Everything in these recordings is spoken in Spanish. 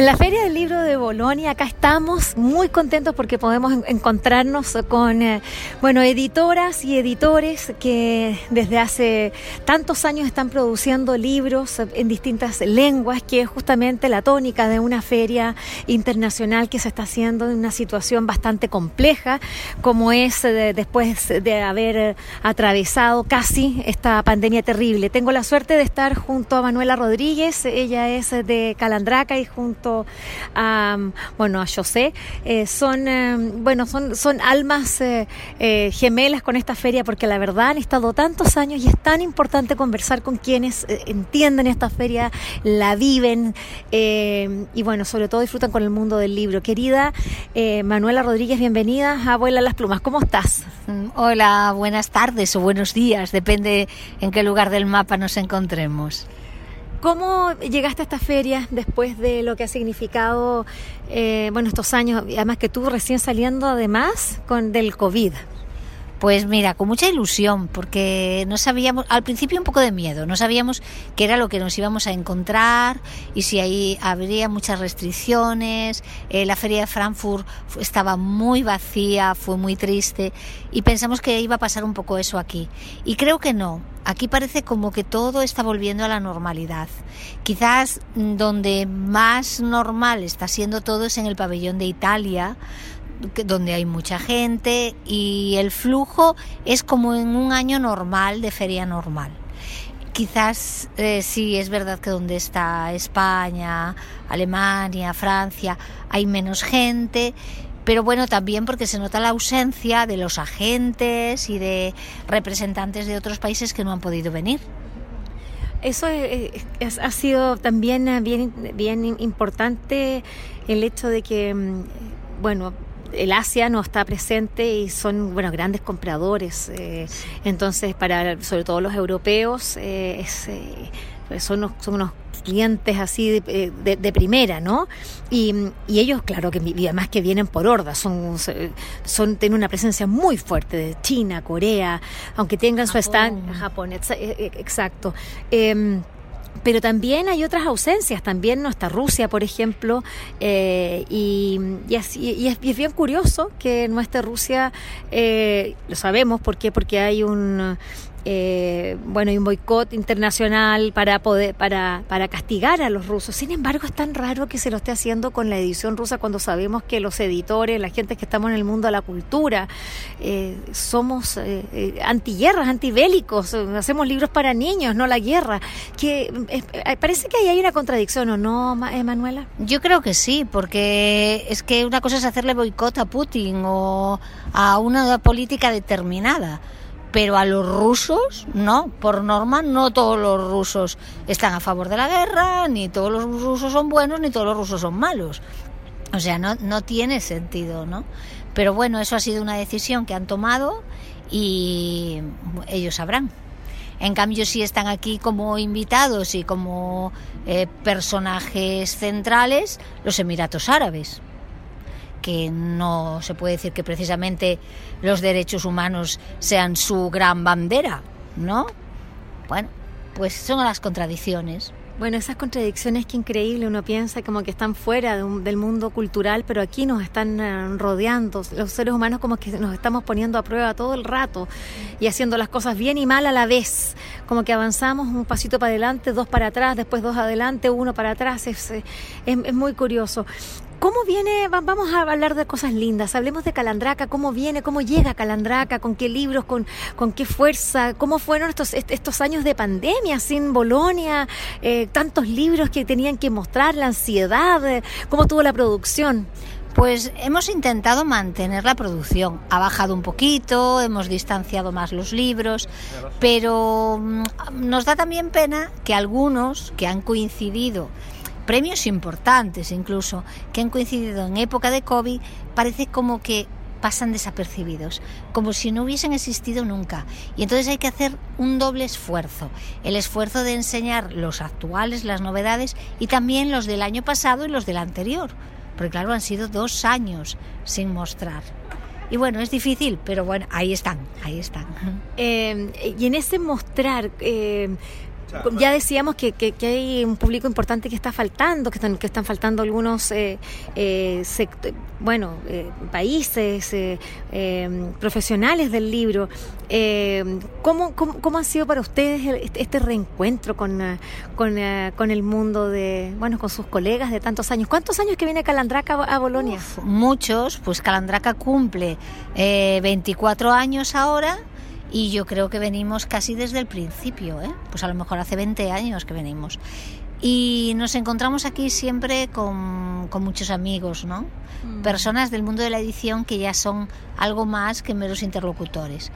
En la Feria del Libro de Bolonia, acá estamos muy contentos porque podemos encontrarnos con, eh, bueno, editoras y editores que desde hace tantos años están produciendo libros en distintas lenguas, que es justamente la tónica de una feria internacional que se está haciendo en una situación bastante compleja, como es eh, después de haber atravesado casi esta pandemia terrible. Tengo la suerte de estar junto a Manuela Rodríguez, ella es de Calandraca y junto a, bueno, a José, eh, son, eh, bueno, son, son almas eh, gemelas con esta feria porque la verdad han estado tantos años y es tan importante conversar con quienes entienden esta feria, la viven y bueno, sobre todo disfrutan con el mundo del libro. Querida Manuela Rodríguez, bienvenida a Abuela las Plumas, ¿cómo estás? Mm, hola, buenas tardes o buenos días, depende en qué lugar del mapa nos encontremos. ¿Cómo llegaste a esta feria después de lo que ha significado, eh, bueno, estos años, además que tú recién saliendo además con del COVID? Pues mira, con mucha ilusión, porque no sabíamos, al principio un poco de miedo, no sabíamos qué era lo que nos íbamos a encontrar y si ahí habría muchas restricciones. Eh, la feria de Frankfurt estaba muy vacía, fue muy triste y pensamos que iba a pasar un poco eso aquí. Y creo que no. Aquí parece como que todo está volviendo a la normalidad. Quizás donde más normal está siendo todo es en el pabellón de Italia, donde hay mucha gente y el flujo es como en un año normal de feria normal. Quizás eh, sí es verdad que donde está España, Alemania, Francia, hay menos gente, pero bueno, también porque se nota la ausencia de los agentes y de representantes de otros países que no han podido venir. Eso ha sido también bien, bien importante el hecho de que, mm, bueno, el Asia no está presente y son bueno grandes compradores eh, entonces para sobre todo los europeos eh, eh, son, son unos clientes así de, primera, ¿no? Y, ellos, claro, que además que vienen por horda, son, son, tienen una presencia muy fuerte de China, Corea, aunque tengan su stand, Japón, exacto. Pero también hay otras ausencias, también no está Rusia, por ejemplo, eh, y, así, y, es, bien curioso que no esté Rusia, eh, lo sabemos, ¿por qué? Porque hay un, eh, bueno, hay un boicot internacional para poder, para, para castigar a los rusos. Sin embargo, es tan raro que se lo esté haciendo con la edición rusa cuando sabemos que los editores, la gente que estamos en el mundo de la cultura, eh, somos eh, eh antiguerras, antibélicos, hacemos libros para niños, no la guerra. Que parece que ahí hay una contradicción, ¿o no, Manuela? Yo creo que sí, porque es que una cosa es hacerle boicot a Putin o a una política determinada pero a los rusos no, por norma no todos los rusos están a favor de la guerra, ni todos los rusos son buenos, ni todos los rusos son malos. O sea, no, no tiene sentido, ¿no? Pero bueno, eso ha sido una decisión que han tomado y ellos sabrán. En cambio, si están aquí como invitados y como eh, personajes centrales, los Emiratos Árabes que no se puede decir que precisamente los derechos humanos sean su gran bandera, ¿no? Bueno, pues son las contradicciones. Bueno, esas contradicciones que increíble, uno piensa como que están fuera del mundo cultural, pero aquí nos están eh, rodeando, los seres humanos como que nos estamos poniendo a prueba todo el rato y haciendo las cosas bien y mal a la vez, como que avanzamos un pasito para adelante, dos para atrás, después dos adelante, uno para atrás, es, es, es muy curioso. ¿Cómo viene? Vamos a hablar de cosas lindas. Hablemos de Calandraca. ¿Cómo viene? ¿Cómo llega Calandraca? ¿Con qué libros? ¿Con, con qué fuerza? ¿Cómo fueron estos, estos años de pandemia sin Bolonia? Eh, tantos libros que tenían que mostrar, la ansiedad. Eh, ¿Cómo tuvo la producción? Pues hemos intentado mantener la producción. Ha bajado un poquito, hemos distanciado más los libros, pero mm, nos da también pena que algunos que han coincidido premios importantes incluso, que han coincidido en época de COVID, parece como que pasan desapercibidos, como si no hubiesen existido nunca. Y entonces hay que hacer un doble esfuerzo, el esfuerzo de enseñar los actuales, las novedades, y también los del año pasado y los del anterior, porque claro, han sido dos años sin mostrar. Y bueno, es difícil, pero bueno, ahí están, ahí están. Eh, y en ese mostrar, eh, ya decíamos que, que, hay un público importante que está faltando, que están, que están faltando algunos eh, eh bueno, eh, países, eh, em, profesionales del libro. Em, ¿cómo, cómo, ha sido para ustedes este, este reencuentro con, con, con, el mundo de, bueno, con sus colegas de tantos años? ¿Cuántos años que viene Calandraca a Bolonia? muchos, pues Calandraca cumple 24 años ahora y yo creo que venimos casi desde el principio, ¿eh? pues a lo mejor hace 20 años que venimos. Y nos encontramos aquí siempre con, con muchos amigos, ¿no? Mm. Personas del mundo de la edición que ya son algo más que meros interlocutores.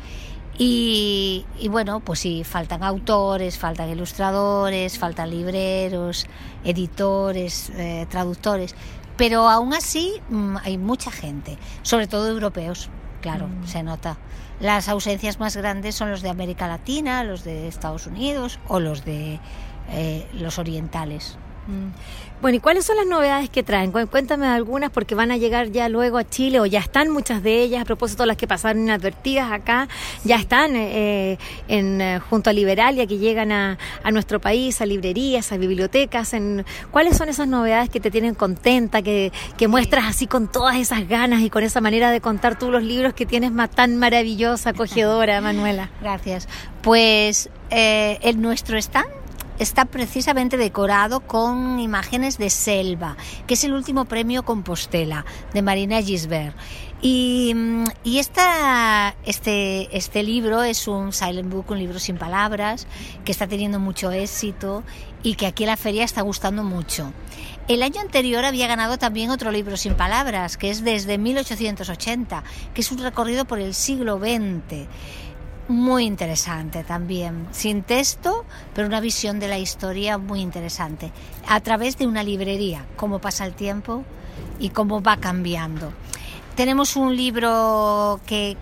Y, y, bueno, pues sí, faltan autores, faltan ilustradores, faltan libreros, editores, eh, traductores, pero aún así mm, hay mucha gente, sobre todo europeos, claro, mm. se nota. Las ausencias más grandes son los de América Latina, los de Estados Unidos o los de eh, los orientales. Mm. Bueno, ¿y cuáles son las novedades que traen? Cuéntame algunas porque van a llegar ya luego a Chile o ya están muchas de ellas, a propósito de las que pasaron inadvertidas acá, ya están eh, en, eh, junto a Liberalia que llegan a, nuestro país, a librerías, a bibliotecas. En, ¿Cuáles son esas novedades que te tienen contenta, que, muestras así con todas esas ganas y con esa manera de contar tú los libros que tienes más tan maravillosa, acogedora, Manuela? Gracias. Pues eh, el nuestro stand está precisamente decorado con imágenes de selva, que es el último premio Compostela de Marina Gisbert. Y, mm, este, este libro es un silent book, un libro sin palabras, que está teniendo mucho éxito y que aquí en la feria está gustando mucho. El año anterior había ganado también otro libro sin palabras, que es desde 1880, que es un recorrido por el siglo XX muy interesante también, sin texto, pero una visión de la historia muy interesante, a través de una librería, cómo pasa el tiempo y cómo va cambiando. Tenemos un libro que,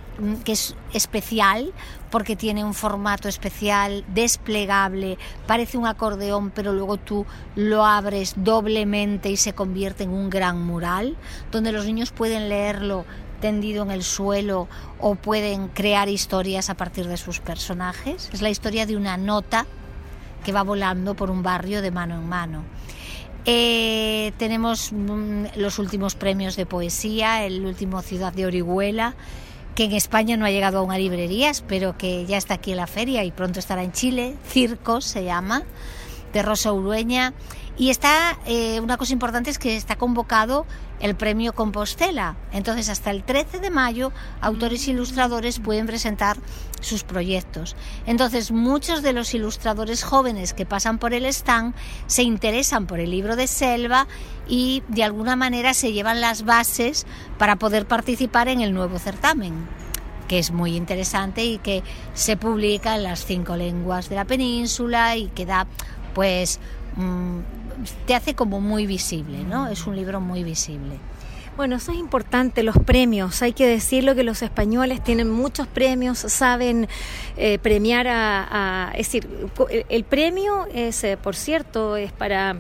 que es especial porque tiene un formato especial, desplegable, parece un acordeón, pero luego tú lo abres doblemente y se convierte en un gran mural, donde los niños pueden leerlo tendido en el suelo o pueden crear historias a partir de sus personajes. Es la historia de una nota que va volando por un barrio de mano en mano. Eh, tenemos mm, los últimos premios de poesía, el último Ciudad de Orihuela, que en España no ha llegado a librerías, pero que ya está aquí en la feria y pronto estará en Chile. Circos se llama, de Rosa Urueña. Y está, eh, una cosa importante es que está convocado el premio Compostela. Entonces, hasta el 13 de mayo, autores e ilustradores pueden presentar sus proyectos. Entonces, muchos de los ilustradores jóvenes que pasan por el stand se interesan por el libro de Selva y de alguna manera se llevan las bases para poder participar en el nuevo certamen que es muy interesante y que se publica en las cinco lenguas de la península y que da pues mm, te hace como muy visible, ¿no? Es un libro muy visible. Bueno, eso es importante, los premios. Hay que decirlo que los españoles tienen muchos premios, saben eh, premiar a, Es decir, el, premio es, eh, por cierto, es para,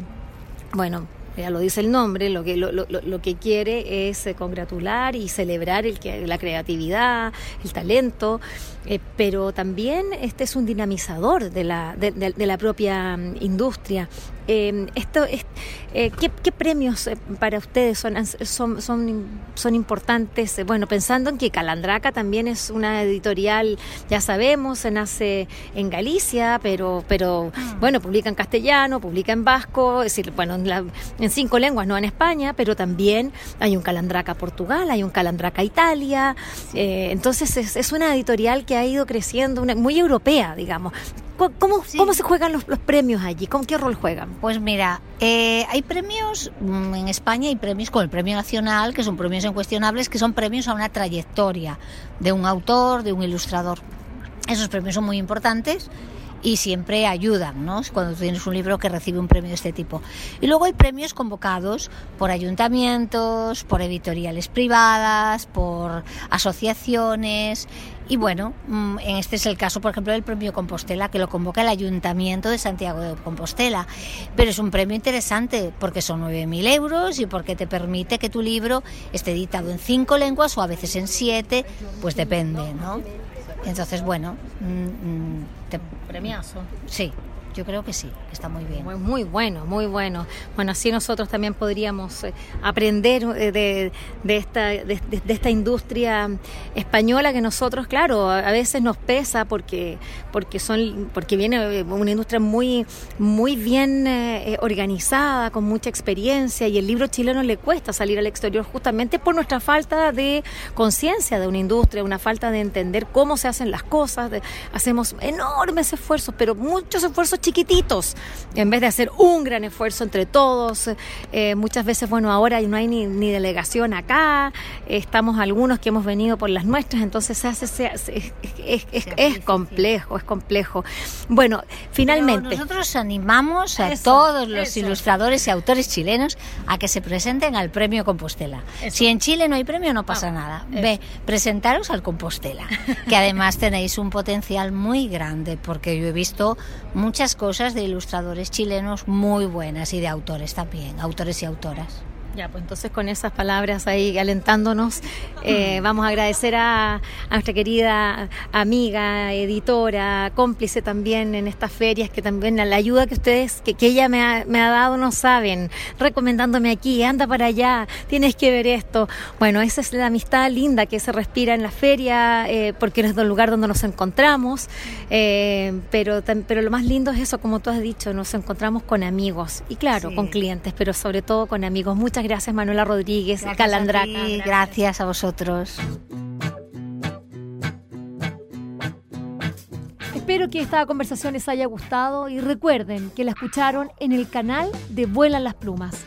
bueno, ya lo dice el nombre, lo que, lo, lo, lo que quiere es eh, congratular y celebrar el, la creatividad, el talento, pero también este es un dinamizador de la, de, de la propia mm, industria. Eh, esto es, eh, ¿qué, premios eh, para ustedes son, son, son, son importantes? Eh, bueno, pensando en que Calandraca también es una editorial, ya sabemos, se nace en Galicia, pero, pero ah. bueno, publica en castellano, publica en vasco, es decir, bueno, en, cinco lenguas, no en España, pero también hay un Calandraca Portugal, hay un Calandraca Italia, entonces es, es, una editorial que ha ido creciendo, una, muy europea, digamos. ¿Cómo, ¿Cómo, se juegan los, los, premios allí? ¿Con qué rol juegan? Pues mira, eh, hay premios mm, en España, hay premios con el Premio Nacional, que son premios incuestionables, que son premios a una trayectoria de un autor, de un ilustrador. Esos premios son muy importantes y siempre ayudan, ¿no? Cuando tienes un libro que recibe un premio de este tipo. Y luego hay premios convocados por ayuntamientos, por editoriales privadas, por asociaciones y bueno, mm, en este es el caso, por ejemplo, del premio Compostela, que lo convoca el Ayuntamiento de Santiago de Compostela. Pero es un premio interesante porque son 9.000 euros y porque te permite que tu libro esté editado en cinco lenguas o a veces en siete, pues depende, ¿no? Entonces, bueno, mm, mm, te... premiazo. Sí, yo creo que sí, está muy bien. Muy, bueno, muy bueno. Bueno, así nosotros también podríamos eh, aprender eh, de, de, esta, de, esta industria española que nosotros, claro, a veces nos pesa porque, porque, son, porque viene eh, una industria muy, muy bien organizada, con mucha experiencia y el libro chileno le cuesta salir al exterior justamente por nuestra falta de conciencia de una industria, una falta de entender cómo se hacen las cosas. hacemos enormes esfuerzos, pero muchos esfuerzos chiquititos, en vez de hacer un gran esfuerzo entre todos. Eh, muchas veces, bueno, ahora no hay ni, ni delegación acá, estamos algunos que hemos venido por las nuestras, entonces se hace, es, es, complejo, es complejo. Bueno, finalmente. nosotros animamos a todos los ilustradores y autores chilenos a que se presenten al premio Compostela. Si en Chile no hay premio, no pasa nada. Ve, presentaros al Compostela, que además tenéis un potencial muy grande, porque yo he visto muchas cosas de ilustradores chilenos muy buenas y de autores también, autores y autoras. Ya, pues entonces con esas palabras ahí alentándonos, eh, vamos a agradecer a, nuestra querida amiga, editora, cómplice también en estas ferias, que también la ayuda que ustedes, que, que ella me ha, me ha, dado, no saben, recomendándome aquí, anda para allá, tienes que ver esto. Bueno, esa es la amistad linda que se respira en la feria, eh, porque es el lugar donde nos encontramos, eh, pero, pero lo más lindo es eso, como tú has dicho, nos encontramos con amigos, y claro, con clientes, pero sobre todo con amigos. Muchas gracias Manuela Rodríguez, Calandraca. gracias. gracias a vosotros. Espero que esta conversación les haya gustado y recuerden que la escucharon en el canal de Vuelan las Plumas.